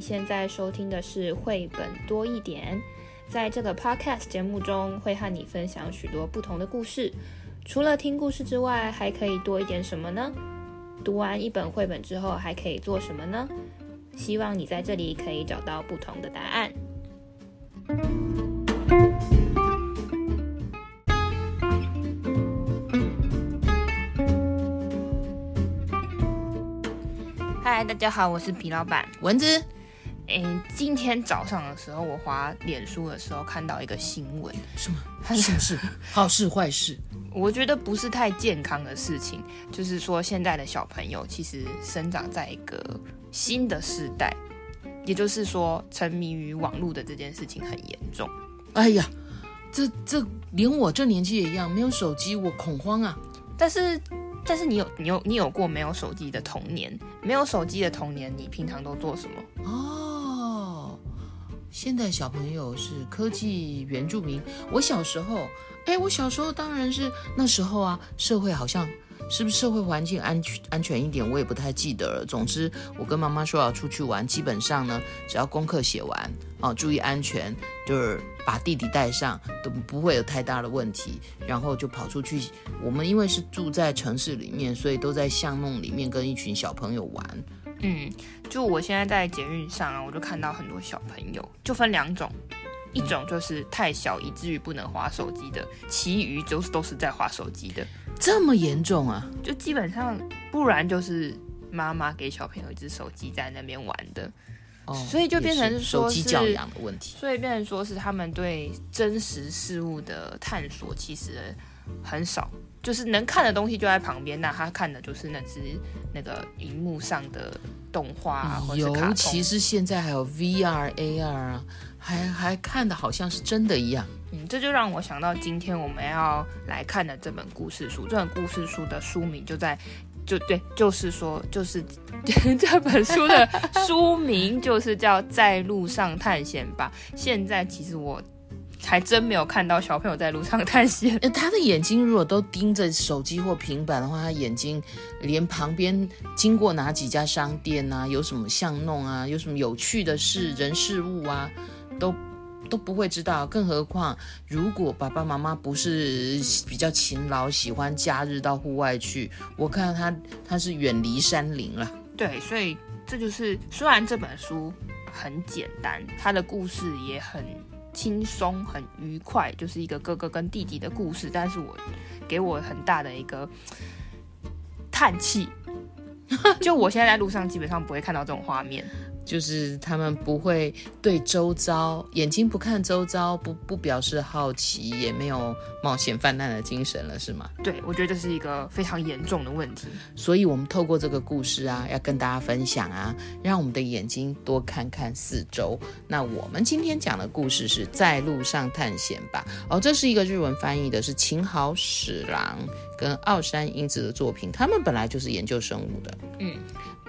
现在收听的是绘本多一点，在这个 podcast 节目中会和你分享许多不同的故事。除了听故事之外，还可以多一点什么呢？读完一本绘本之后，还可以做什么呢？希望你在这里可以找到不同的答案。嗨，大家好，我是皮老板蚊子。诶，今天早上的时候，我滑脸书的时候看到一个新闻，什么？什么事？好事坏事？我觉得不是太健康的事情，就是说现在的小朋友其实生长在一个新的时代，也就是说沉迷于网络的这件事情很严重。哎呀，这这连我这年纪也一样，没有手机我恐慌啊。但是。但是你有你有你有过没有手机的童年？没有手机的童年，你平常都做什么？哦，现在小朋友是科技原住民。我小时候，哎，我小时候当然是那时候啊，社会好像。是不是社会环境安全安全一点？我也不太记得了。总之，我跟妈妈说要出去玩，基本上呢，只要功课写完，哦，注意安全，就是把弟弟带上，都不会有太大的问题。然后就跑出去。我们因为是住在城市里面，所以都在巷弄里面跟一群小朋友玩。嗯，就我现在在捷运上啊，我就看到很多小朋友，就分两种。一种就是太小以至于不能滑手机的，其余就是都是在滑手机的。这么严重啊？就基本上，不然就是妈妈给小朋友一只手机在那边玩的。哦，所以就变成说是手机教养的问题。所以变成说是他们对真实事物的探索其实很少，就是能看的东西就在旁边，那他看的就是那只那个荧幕上的动画啊，或者是。尤其是现在还有 VR、AR 啊。还还看的好像是真的一样，嗯，这就让我想到今天我们要来看的这本故事书。这本故事书的书名就在，就对，就是说，就是 这本书的书名就是叫《在路上探险吧》。现在其实我还真没有看到小朋友在路上探险。他的眼睛如果都盯着手机或平板的话，他眼睛连旁边经过哪几家商店啊，有什么巷弄啊，有什么有趣的事、人事物啊。都都不会知道，更何况如果爸爸妈妈不是比较勤劳，喜欢假日到户外去，我看到他他是远离山林了。对，所以这就是虽然这本书很简单，他的故事也很轻松、很愉快，就是一个哥哥跟弟弟的故事，但是我给我很大的一个叹气，就我现在在路上基本上不会看到这种画面。就是他们不会对周遭眼睛不看周遭，不不表示好奇，也没有冒险泛滥的精神了，是吗？对，我觉得这是一个非常严重的问题。所以，我们透过这个故事啊，要跟大家分享啊，让我们的眼睛多看看四周。那我们今天讲的故事是在路上探险吧。哦，这是一个日文翻译的，是秦好史郎跟奥山英子的作品。他们本来就是研究生物的。嗯。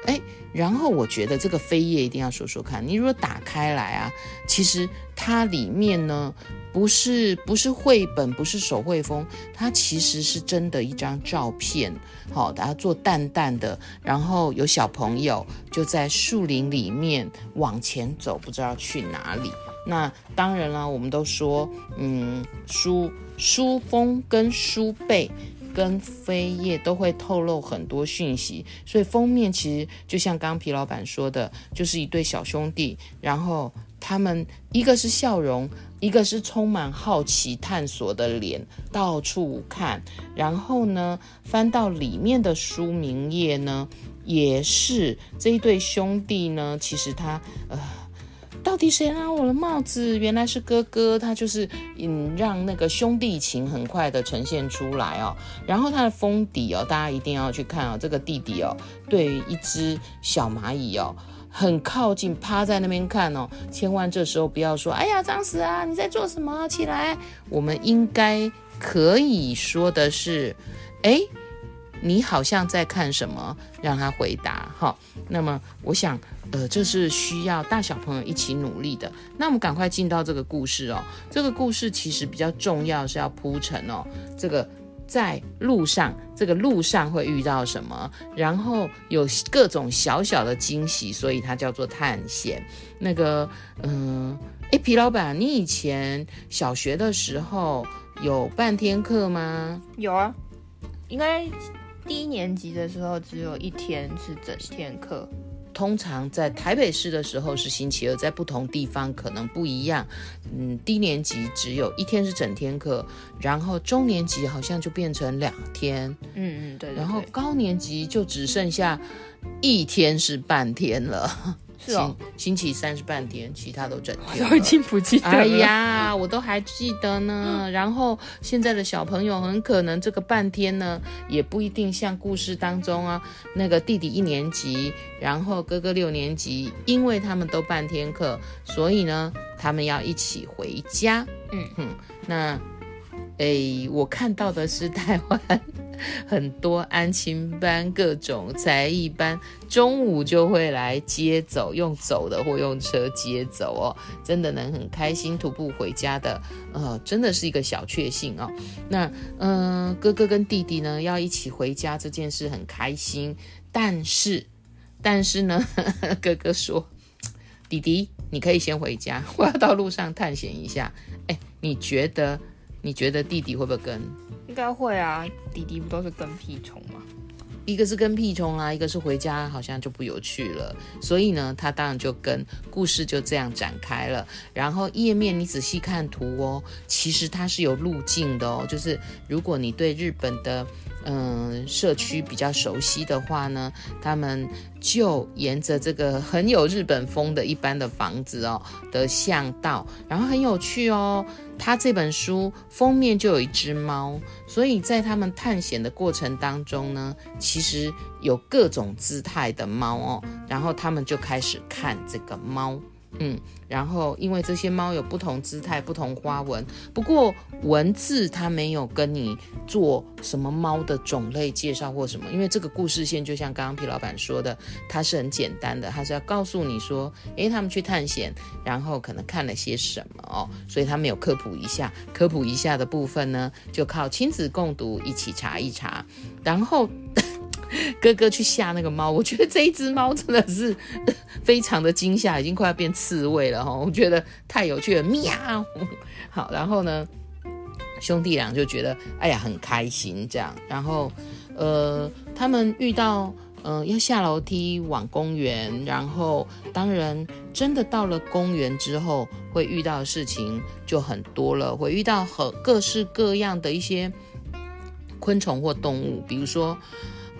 哎，然后我觉得这个扉页一定要说说看。你如果打开来啊，其实它里面呢，不是不是绘本，不是手绘风，它其实是真的一张照片。好，大家做淡淡的，然后有小朋友就在树林里面往前走，不知道去哪里。那当然了，我们都说，嗯，书书封跟书背。跟扉页都会透露很多讯息，所以封面其实就像刚刚皮老板说的，就是一对小兄弟，然后他们一个是笑容，一个是充满好奇探索的脸，到处看。然后呢，翻到里面的书名页呢，也是这一对兄弟呢，其实他呃。到底谁拿我的帽子？原来是哥哥，他就是嗯，让那个兄弟情很快的呈现出来哦。然后他的封底哦，大家一定要去看哦。这个弟弟哦，对一只小蚂蚁哦，很靠近，趴在那边看哦。千万这时候不要说，哎呀，脏死啊！你在做什么？起来！我们应该可以说的是，哎。你好像在看什么？让他回答哈。那么，我想，呃，这是需要大小朋友一起努力的。那我们赶快进到这个故事哦。这个故事其实比较重要，是要铺陈哦。这个在路上，这个路上会遇到什么，然后有各种小小的惊喜，所以它叫做探险。那个，嗯，哎，皮老板，你以前小学的时候有半天课吗？有啊，应该低年级的时候只有一天是整天课。通常在台北市的时候是星期二，在不同地方可能不一样。嗯，低年级只有一天是整天课，然后中年级好像就变成两天。嗯嗯，对，对，对。然后高年级就只剩下一天是半天了。是哦，星期三是半天，其他都整天。我已经不记得了。哎呀，我都还记得呢。然后现在的小朋友很可能这个半天呢，也不一定像故事当中啊，那个弟弟一年级，然后哥哥六年级，因为他们都半天课，所以呢，他们要一起回家。嗯哼，那。哎，我看到的是台湾很多安亲班、各种才艺班，中午就会来接走，用走的或用车接走哦，真的能很开心徒步回家的，呃，真的是一个小确幸哦。那嗯、哥哥跟弟弟呢要一起回家这件事很开心，但是但是呢，哥哥说，弟弟你可以先回家，我要到路上探险一下。哎，你觉得？你觉得弟弟会不会跟？应该会啊，弟弟不都是跟屁虫吗？一个是跟屁虫啊，一个是回家，好像就不有趣了。所以呢，他当然就跟故事就这样展开了。然后页面你仔细看图哦，其实它是有路径的哦，就是如果你对日本的。嗯，社区比较熟悉的话呢，他们就沿着这个很有日本风的一般的房子哦的巷道，然后很有趣哦。他这本书封面就有一只猫，所以在他们探险的过程当中呢，其实有各种姿态的猫哦，然后他们就开始看这个猫。嗯，然后因为这些猫有不同姿态、不同花纹，不过文字它没有跟你做什么猫的种类介绍或什么，因为这个故事线就像刚刚皮老板说的，它是很简单的，它是要告诉你说，诶，他们去探险，然后可能看了些什么哦，所以它没有科普一下，科普一下的部分呢，就靠亲子共读一起查一查，然后。哥哥去吓那个猫，我觉得这一只猫真的是 非常的惊吓，已经快要变刺猬了哈！我觉得太有趣了，喵！好，然后呢，兄弟俩就觉得哎呀很开心这样，然后呃，他们遇到呃要下楼梯往公园，然后当然真的到了公园之后，会遇到的事情就很多了，会遇到很各式各样的一些昆虫或动物，比如说。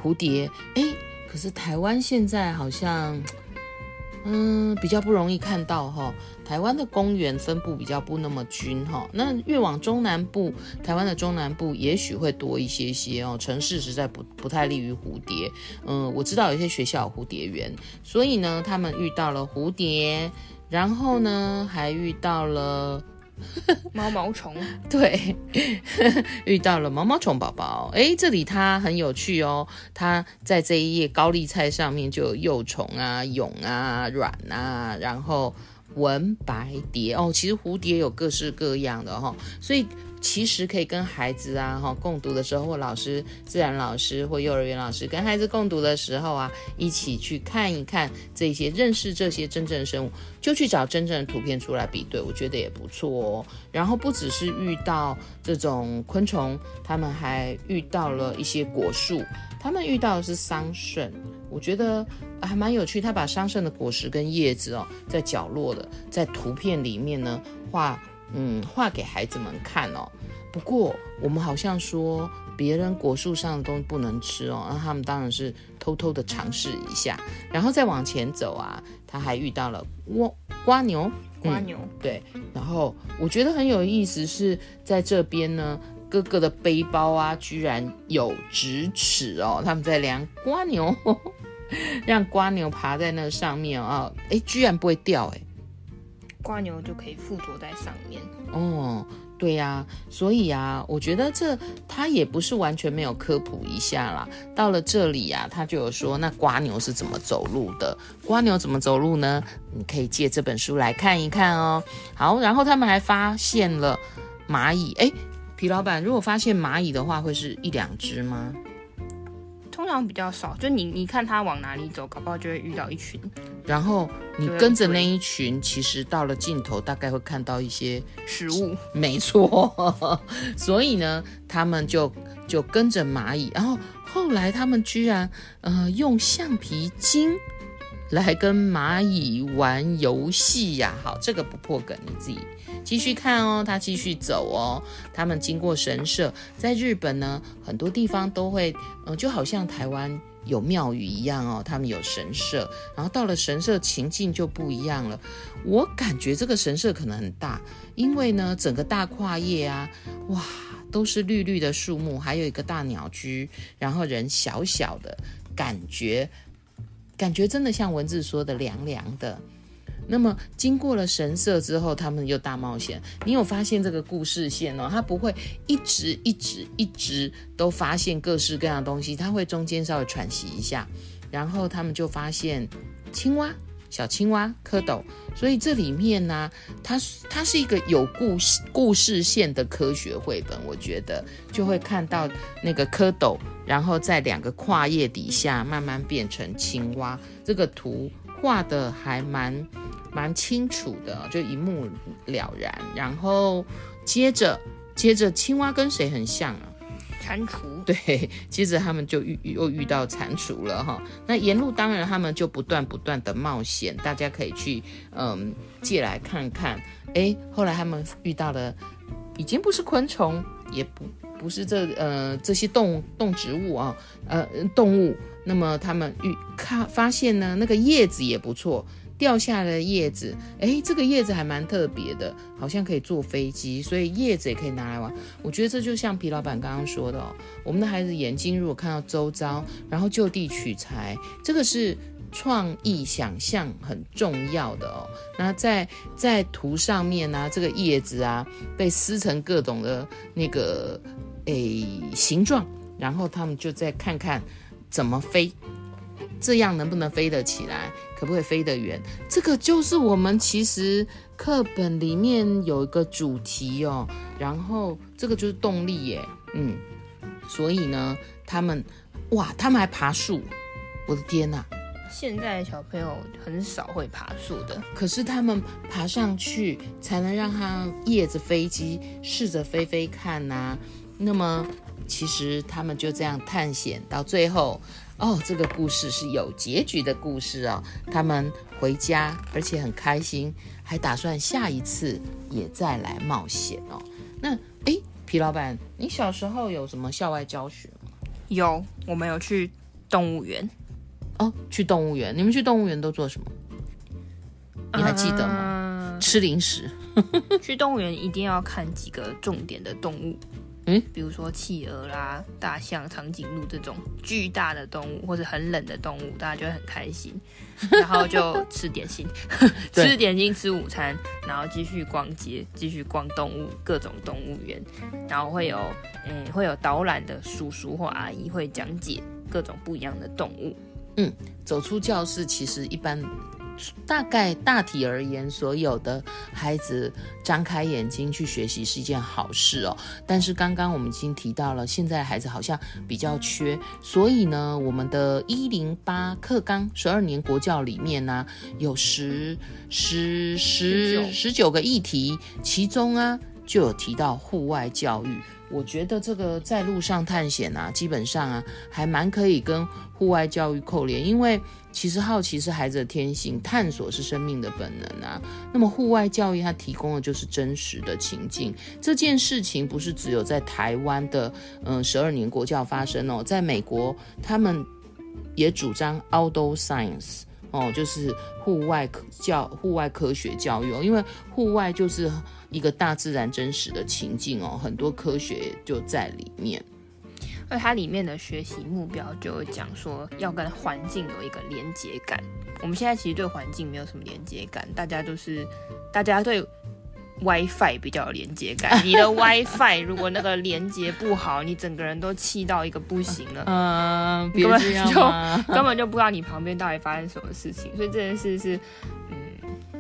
蝴蝶，哎，可是台湾现在好像，嗯，比较不容易看到哈。台湾的公园分布比较不那么均哈。那越往中南部，台湾的中南部也许会多一些些哦。城市实在不不太利于蝴蝶。嗯，我知道有些学校有蝴蝶园，所以呢，他们遇到了蝴蝶，然后呢，还遇到了。毛毛虫，对，遇到了毛毛虫宝宝。哎，这里它很有趣哦。它在这一页高丽菜上面就有幼虫啊、蛹啊、卵啊，然后文白蝶哦。其实蝴蝶有各式各样的哈、哦，所以。其实可以跟孩子啊哈共读的时候，或老师、自然老师或幼儿园老师跟孩子共读的时候啊，一起去看一看这些，认识这些真正的生物，就去找真正的图片出来比对，我觉得也不错哦。然后不只是遇到这种昆虫，他们还遇到了一些果树，他们遇到的是桑葚，我觉得还蛮有趣。他把桑葚的果实跟叶子哦，在角落的，在图片里面呢画。嗯，画给孩子们看哦。不过我们好像说别人果树上的东西不能吃哦，那他们当然是偷偷的尝试一下，然后再往前走啊，他还遇到了蜗瓜牛，瓜牛、嗯、对。然后我觉得很有意思是在这边呢，哥哥的背包啊，居然有直尺哦，他们在量瓜牛，让瓜牛爬在那上面啊，哎，居然不会掉哎。瓜牛就可以附着在上面哦，对呀、所以啊，我觉得这他也不是完全没有科普一下啦。到了这里啊，他就有说，那瓜牛是怎么走路的？瓜牛怎么走路呢？你可以借这本书来看一看哦。好，然后他们还发现了蚂蚁，哎，皮老板，如果发现蚂蚁的话，会是一两只吗？通常比较少，就你你看他往哪里走，搞不好就会遇到一群。然后你跟着那一群，其实到了尽头，大概会看到一些 食物。没错，所以呢，他们就就跟着蚂蚁，然后后来他们居然呃用橡皮筋来跟蚂蚁玩游戏呀。好，这个不破梗，你自己。继续看哦，他继续走哦。他们经过神社，在日本呢，很多地方都会，嗯、就好像台湾有庙宇一样哦。他们有神社，然后到了神社情境就不一样了。我感觉这个神社可能很大，因为呢，整个大跨页啊，哇，都是绿绿的树木，还有一个大鸟居，然后人小小的，感觉，感觉真的像文字说的凉凉的。那么经过了神社之后，他们又大冒险。你有发现这个故事线哦？他不会一直一直一直都发现各式各样的东西，他会中间稍微喘息一下，然后他们就发现青蛙、小青蛙、蝌蚪。所以这里面呢、啊，它它是一个有故事故事线的科学绘本。我觉得就会看到那个蝌蚪，然后在两个跨页底下慢慢变成青蛙。这个图画的还蛮。蛮清楚的，就一目了然。然后接着，接着青蛙跟谁很像啊？蟾蜍。对，接着他们就遇又遇到蟾蜍了哈。那沿路当然他们就不断不断的冒险，大家可以去嗯借来看看。哎，后来他们遇到了，已经不是昆虫，也不不是这呃这些动动植物啊，呃动物。那么他们遇看发现呢，那个叶子也不错。掉下的叶子，诶，这个叶子还蛮特别的，好像可以坐飞机，所以叶子也可以拿来玩。我觉得这就像皮老板刚刚说的哦，我们的孩子眼睛如果看到周遭，然后就地取材，这个是创意想象很重要的哦。那在在图上面呢，这个叶子啊被撕成各种的那个诶形状，然后他们就再看看怎么飞。这样能不能飞得起来？可不可以飞得远？这个就是我们其实课本里面有一个主题哦。然后这个就是动力耶，嗯。所以呢，他们哇，他们还爬树，我的天哪！现在的小朋友很少会爬树的，可是他们爬上去才能让他叶子飞机试着飞飞看呐、啊。那么其实他们就这样探险到最后。哦，这个故事是有结局的故事哦。他们回家，而且很开心，还打算下一次也再来冒险哦。那，诶，皮老板，你小时候有什么校外教学吗？有，我们有去动物园。哦，去动物园，你们去动物园都做什么？你还记得吗？嗯、吃零食。去动物园一定要看几个重点的动物。嗯，比如说企鹅啦、大象、长颈鹿这种巨大的动物，或者很冷的动物，大家就会很开心，然后就吃点心，吃点心吃午餐，然后继续逛街，继续逛动物各种动物园，然后会有嗯会有导览的叔叔或阿姨会讲解各种不一样的动物。嗯，走出教室其实一般。大概大体而言，所有的孩子张开眼睛去学习是一件好事哦。但是刚刚我们已经提到了，现在孩子好像比较缺，所以呢，我们的一零八课纲十二年国教里面呢、有十十十十九个议题，其中啊就有提到户外教育。我觉得这个在路上探险啊，基本上啊还蛮可以跟户外教育扣连，因为。其实好奇是孩子的天性，探索是生命的本能啊。那么户外教育它提供的就是真实的情境。这件事情不是只有在台湾的嗯十二年国教发生哦，在美国他们也主张 outdoor science 哦，就是户外教、户外科学教育哦，因为户外就是一个大自然真实的情境哦，很多科学就在里面。而它里面的学习目标就讲说，要跟环境有一个连接感。我们现在其实对环境没有什么连接感，大家都是大家对 WiFi 比较有连接感。你的 WiFi 如果那个连接不好，你整个人都气到一个不行了。嗯，根本就根本就不知道你旁边到底发生什么事情。所以这件事是，嗯，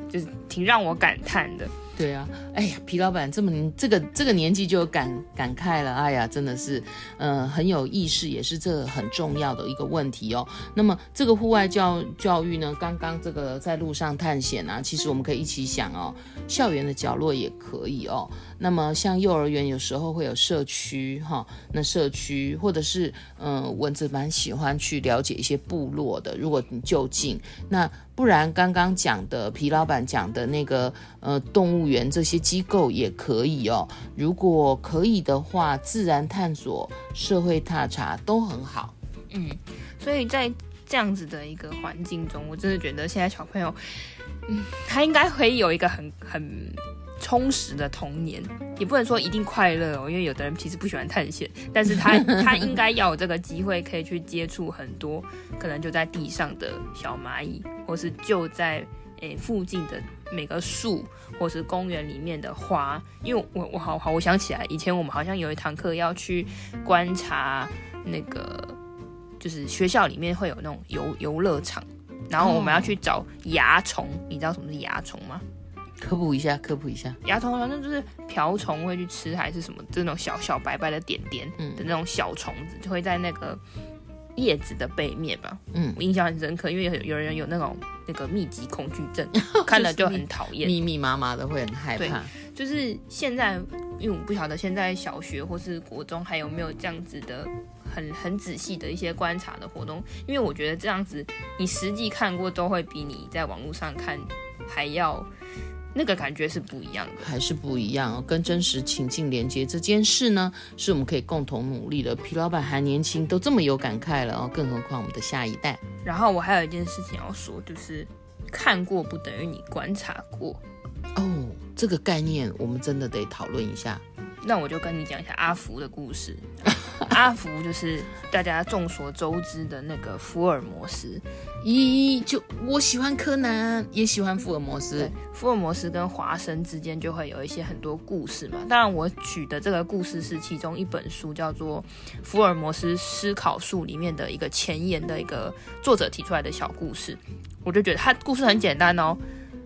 就是挺让我感叹的。对啊，哎呀，皮老板这么这个这个年纪就感感慨了，哎呀，真的是，嗯、很有意识，也是这很重要的一个问题哦。那么这个户外教教育呢，刚刚这个在路上探险啊，其实我们可以一起想哦，校园的角落也可以哦。那么像幼儿园有时候会有社区哈、那社区或者是嗯、呃，蚊子蛮喜欢去了解一些部落的，如果你就近那。不然，刚刚讲的皮老板讲的那个呃动物园这些机构也可以哦。如果可以的话，自然探索、社会踏查都很好。嗯，所以在这样子的一个环境中，我真的觉得现在小朋友，嗯，他应该会有一个很很。充实的童年，也不能说一定快乐哦，因为有的人其实不喜欢探险，但是他 他应该要有这个机会，可以去接触很多可能就在地上的小蚂蚁，或是就在诶、欸、附近的每个树，或是公园里面的花。因为我我好好，我想起来以前我们好像有一堂课要去观察那个，就是学校里面会有那种游游乐场，然后我们要去找蚜虫，你知道什么是蚜虫吗？科普一下，科普一下，蚜虫好像就是瓢虫会去吃，还是什么？这种小小白白的点点的那种小虫子，就会在那个叶子的背面吧。嗯，我印象很深刻，因为有有人有那种那个密集恐惧症，看了就很讨厌，密密麻麻的会很害怕。就是现在，因为我不晓得现在小学或是国中还有没有这样子的很很仔细的一些观察的活动，因为我觉得这样子你实际看过都会比你在网络上看还要。那个感觉是不一样的，还是不一样哦。跟真实情境连接这件事呢，是我们可以共同努力的。皮老板还年轻，都这么有感慨了哦，更何况我们的下一代。然后我还有一件事情要说，就是看过不等于你观察过哦。这个概念我们真的得讨论一下。那我就跟你讲一下阿福的故事。阿福就是大家众所周知的那个福尔摩斯。咦，就我喜欢柯南，也喜欢福尔摩斯。福尔摩斯跟华生之间就会有一些很多故事嘛。当然，我举的这个故事是其中一本书，叫做《福尔摩斯思考术》里面的一个前言的一个作者提出来的小故事。我就觉得他故事很简单哦。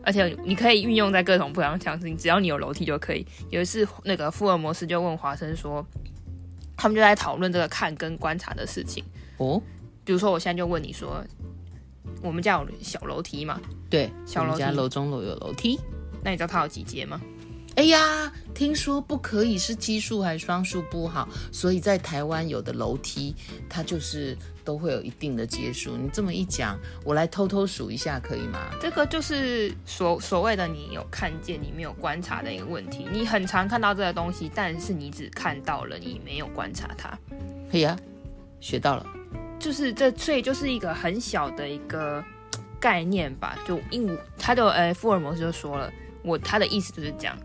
而且你可以运用在各种不同场景，只要你有楼梯就可以。有一次，那个福尔摩斯就问华生说，他们就在讨论这个看跟观察的事情哦。比如说，我现在就问你说，我们家有小楼梯嘛？对，小楼梯，我家楼中楼有楼梯。那你知道它有几阶吗？哎呀，听说不可以是奇数还是双数不好，所以在台湾有的楼梯它就是都会有一定的阶数。你这么一讲，我来偷偷数一下可以吗？这个就是所所谓的你有看见，你没有观察的一个问题。你很常看到这个东西，但是你只看到了，你没有观察它。可以啊，学到了。就是这，所以就是一个很小的一个概念吧。就因为他就呃，福尔摩斯就说了，我他的意思就是讲。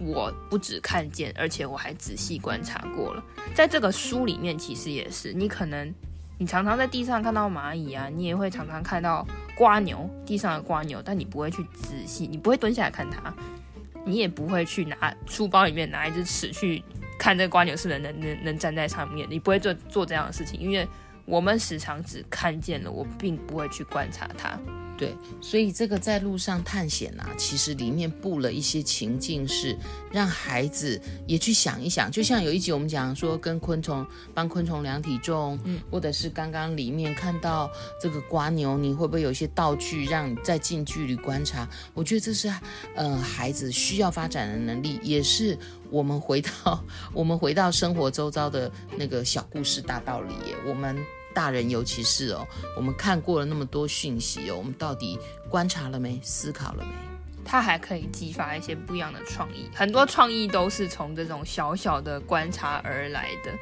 我不只看见，而且我还仔细观察过了。在这个书里面，其实也是，你可能你常常在地上看到蚂蚁啊，你也会常常看到瓜牛，地上的瓜牛，但你不会去仔细，你不会蹲下来看它，你也不会去拿书包里面拿一只尺去看这个蜗牛是不是能能能站在上面，你不会做做这样的事情，因为我们时常只看见了，我并不会去观察它。对，所以这个在路上探险啊，其实里面布了一些情境，是让孩子也去想一想。就像有一集我们讲说，跟昆虫帮昆虫量体重，嗯，或者是刚刚里面看到这个瓜牛，你会不会有一些道具让你在近距离观察？我觉得这是呃孩子需要发展的能力，也是我们回到 我们回到生活周遭的那个小故事大道理耶，我们。大人尤其是哦，我们看过了那么多讯息哦，我们到底观察了没？思考了没？它还可以激发一些不一样的创意，很多创意都是从这种小小的观察而来的。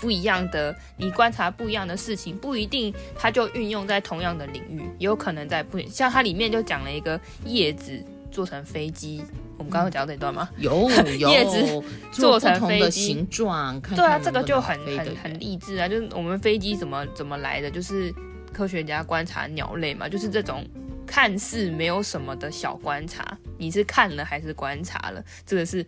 不一样的，你观察不一样的事情，不一定它就运用在同样的领域，有可能在不像它里面就讲了一个叶子做成飞机。我们刚刚讲到这段吗？有 有叶子做成飞机形状，看看对啊，这个就很很很励志啊！就是我们飞机怎么怎么来的，就是科学家观察鸟类嘛，就是这种看似没有什么的小观察，你是看了还是观察了？这个是。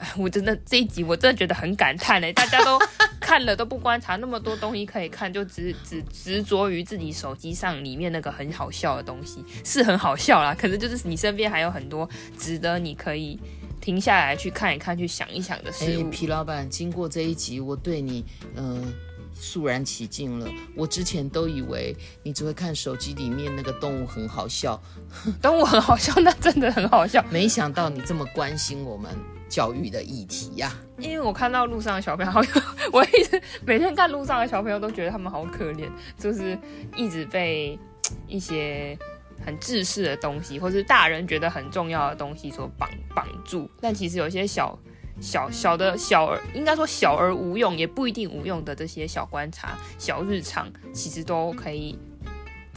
我真的这一集我真的觉得很感叹哎，大家都看了都不观察，那么多东西可以看，就只只执着于自己手机上里面那个很好笑的东西，是很好笑啦。可是就是你身边还有很多值得你可以停下来去看一看、去想一想的事物。欸、皮老板，经过这一集，我对你，嗯、呃。肃然起敬了。我之前都以为你只会看手机里面那个动物很好笑，动物很好笑，那真的很好笑。没想到你这么关心我们教育的议题呀、啊！因为我看到路上的小朋友，我一直每天看路上的小朋友都觉得他们好可怜，就是一直被一些很自私的东西，或是大人觉得很重要的东西所绑绑住。但其实有些小。小小的小儿应该说小而无用，也不一定无用的这些小观察、小日常，其实都可以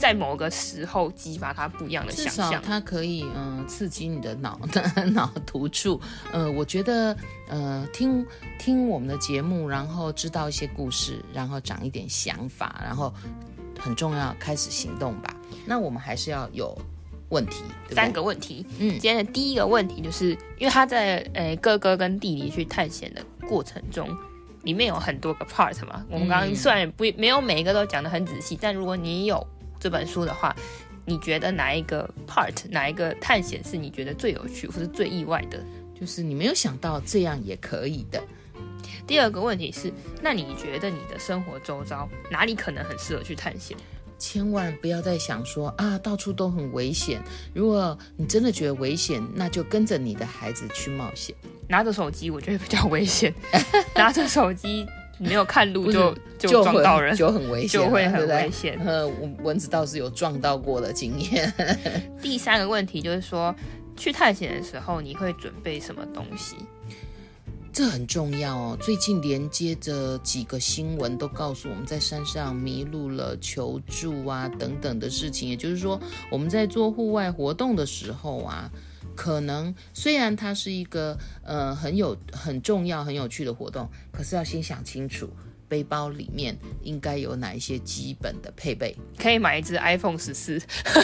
在某个时候激发他不一样的想象。它可以嗯、呃、刺激你的脑的 脑突触。呃，我觉得呃听听我们的节目，然后知道一些故事，然后长一点想法，然后很重要，开始行动吧。那我们还是要有。问题对对三个问题，嗯，今天的第一个问题就是，因为他在呃哥哥跟弟弟去探险的过程中，里面有很多个 part 嘛。我们刚刚虽然不没有每一个都讲的很仔细，但如果你有这本书的话，你觉得哪一个 part 哪一个探险是你觉得最有趣或是最意外的？就是你没有想到这样也可以的。第二个问题是，那你觉得你的生活周遭哪里可能很适合去探险？千万不要再想说啊，到处都很危险。如果你真的觉得危险，那就跟着你的孩子去冒险。拿着手机，我觉得比较危险。拿着手机没有看路就就，就撞到人，就很危险，就会很危险。呃，蚊子倒是有撞到过的经验。第三个问题就是说，去探险的时候，你会准备什么东西？这很重要哦。最近连接着几个新闻都告诉我们在山上迷路了、求助啊等等的事情。也就是说，我们在做户外活动的时候啊，可能虽然它是一个呃很有很重要、很有趣的活动，可是要先想清楚。背包里面应该有哪一些基本的配备？可以买一只 iPhone 十四，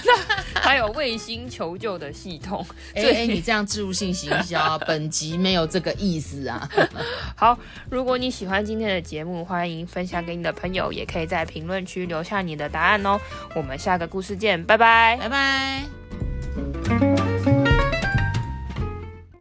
还有卫星求救的系统。哎、欸欸，你这样置入性行销，本集没有这个意思啊。好，如果你喜欢今天的节目，欢迎分享给你的朋友，也可以在评论区留下你的答案哦。我们下个故事见，拜拜，拜拜。